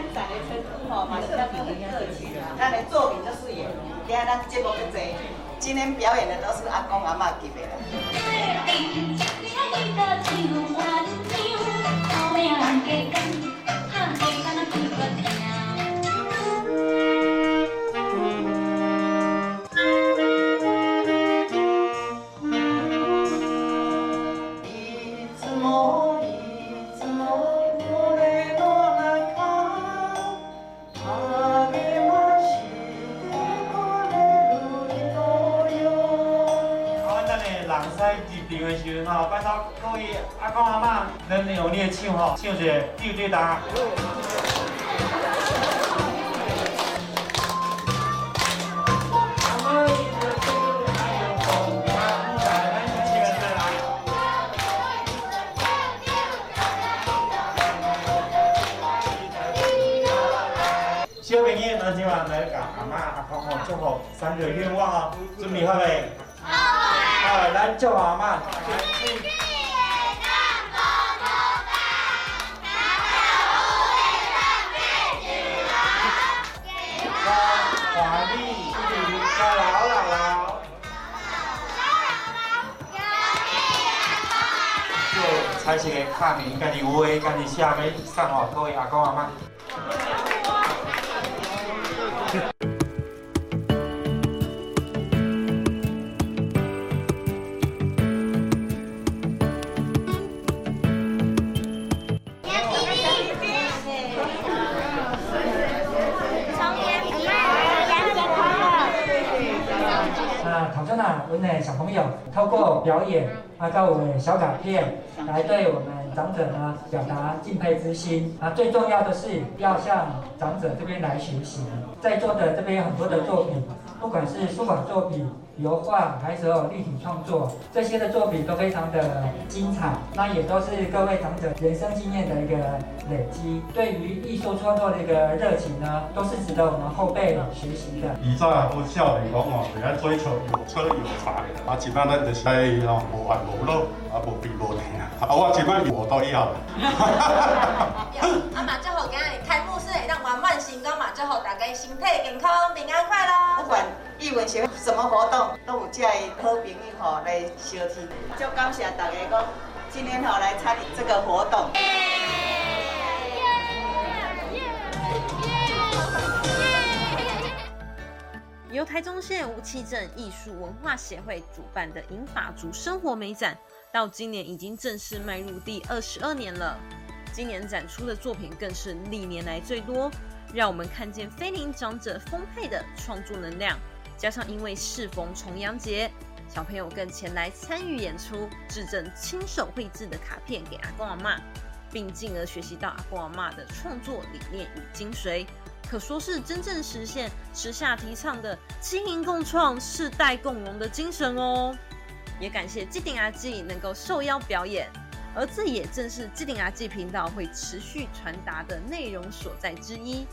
参展的程度吼，嘛是较比较热情啊。咱的作品就是演，你看咱节目就多，今天表演的都是阿公阿妈级的。拜托各位阿公阿妈，能用你的唱吼，唱一个对对答。小朋友，咱今晚来甲阿妈阿公吼祝福三个愿望哦，准备好未？好，来祝阿妈。开始个卡面，家己画，家己写，要送互各位阿公阿妈。我们小朋友透过表演，啊，到我们小卡片，来对我们长者呢表达敬佩之心。啊，最重要的是要向长者这边来学习。在座的这边有很多的作品，不管是书法作品。油画还是有立体创作，这些的作品都非常的精彩，那也都是各位长者人生经验的一个累积。对于艺术创作的一个热情呢，都是值得我们后辈学习的。以前啊，我少年讲哦，是爱追求有车有财，啊，一般咱就是爱哦，无烦无恼，啊，无病无痛啊，啊，我一般我都要。啊嘛，最后今日开幕式会当圆满成功嘛，最后大家身体健康，平安快乐。不管艺文协会什么活动。都有这好朋友吼来相听，就感谢大家讲今天吼来参与这个活动。由台中县吴七镇艺术文化协会主办的银法族生活美展，到今年已经正式迈入第二十二年了。今年展出的作品更是历年来最多，让我们看见非龄长者丰沛的创作能量。加上因为适逢重阳节，小朋友更前来参与演出，制赠亲手绘制的卡片给阿公阿妈，并进而学习到阿公阿妈的创作理念与精髓，可说是真正实现时下提倡的经营共创、世代共荣的精神哦。也感谢机顶阿纪能够受邀表演，而这也正是机顶阿纪频道会持续传达的内容所在之一。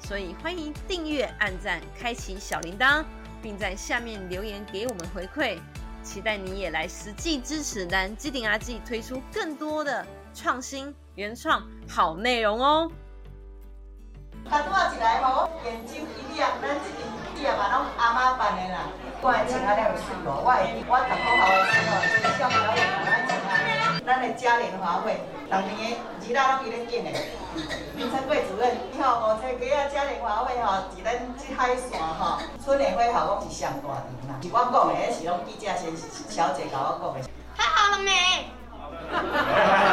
所以欢迎订阅、按赞、开启小铃铛。并在下面留言给我们回馈，期待你也来实际支持南机顶阿纪推出更多的创新原创好内容哦。他拄仔一来嘛，我眼睛一亮，咱这边底啊嘛拢阿妈扮的啦。我的穿安尼有水无？我我读国校的时候，就是小表演嘛，咱穿安咱的嘉年华会，当年的日仔拢伊咧建的。林春贵主任，你好，五彩街啊嘉年华会吼，伫咱即海线吼，春联会吼，拢是上大场啦。是我讲的，是拢记者先小姐甲我讲的。太好了没？